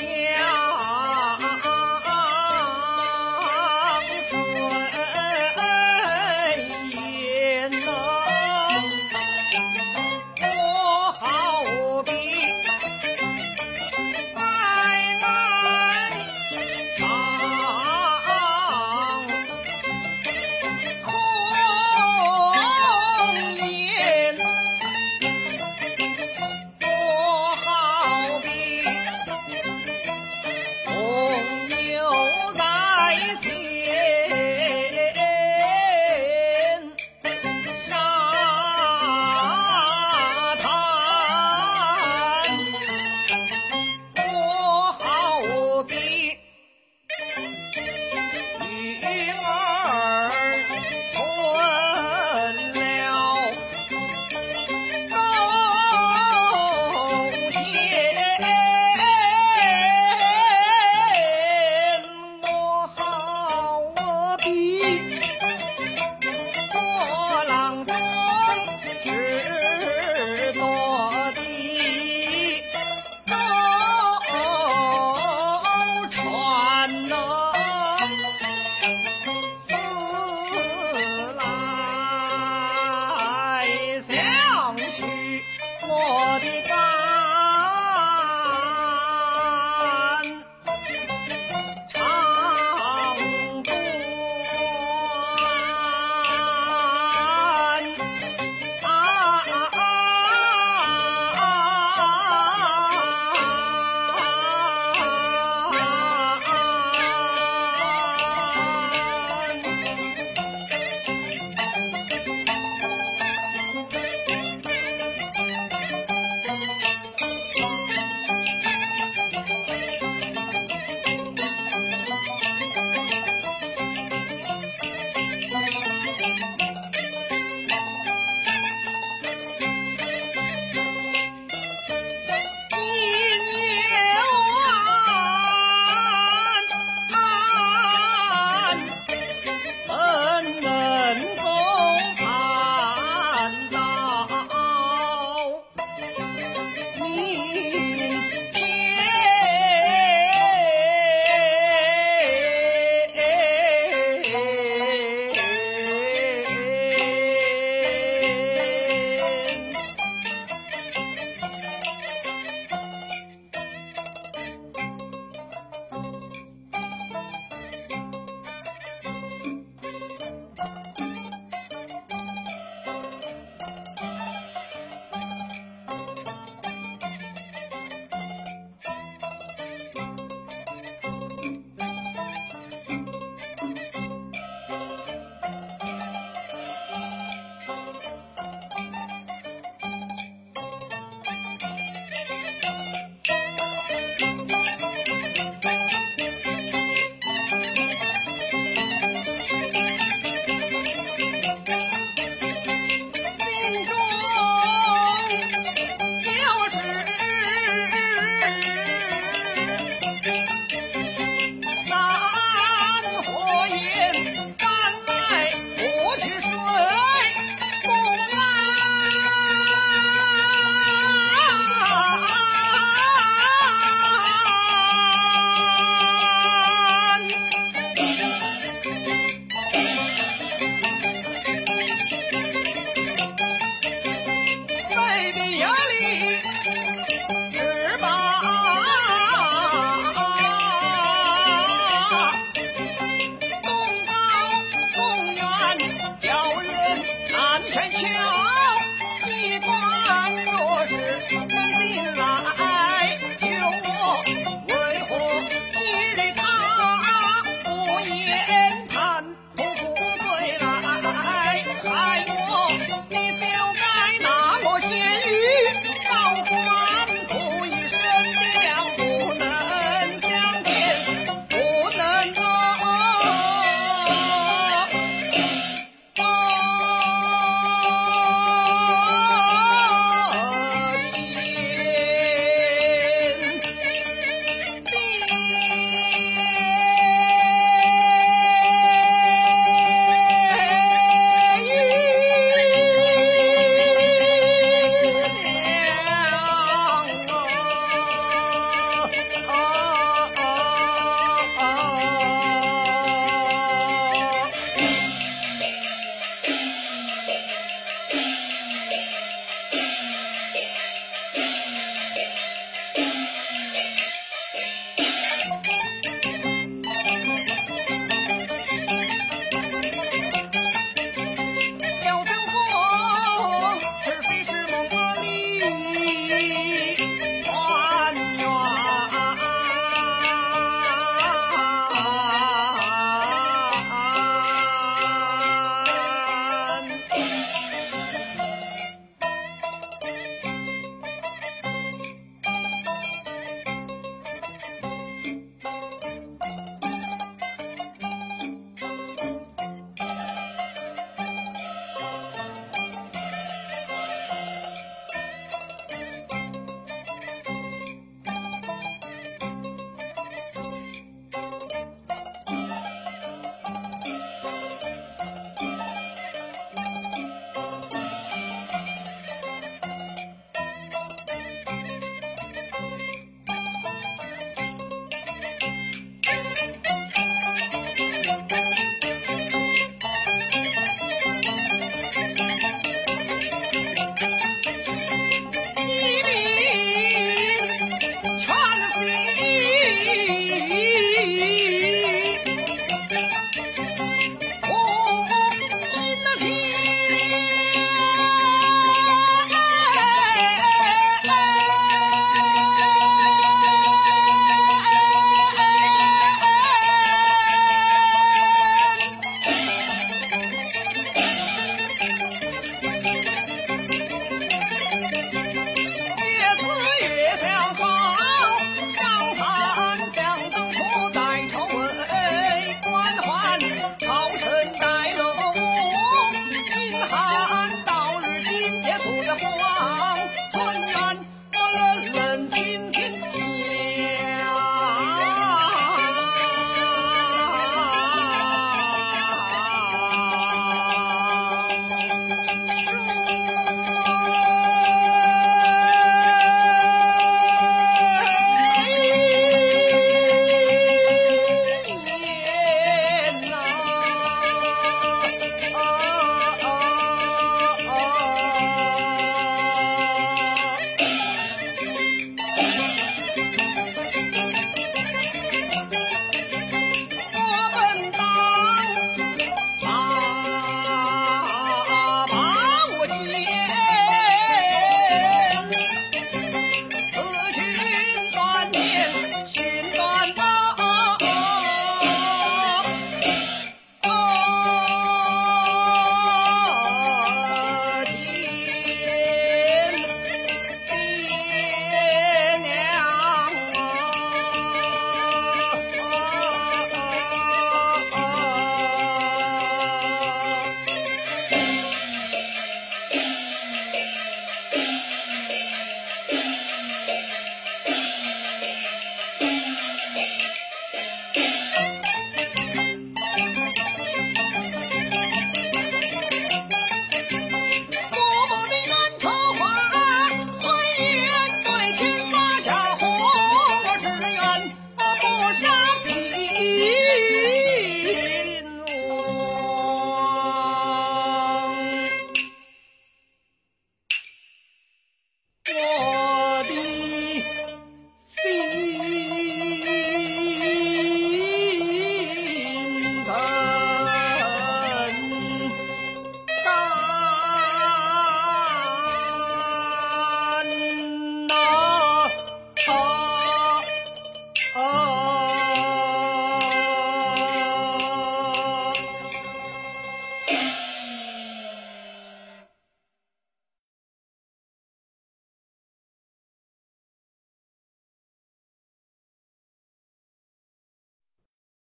娘。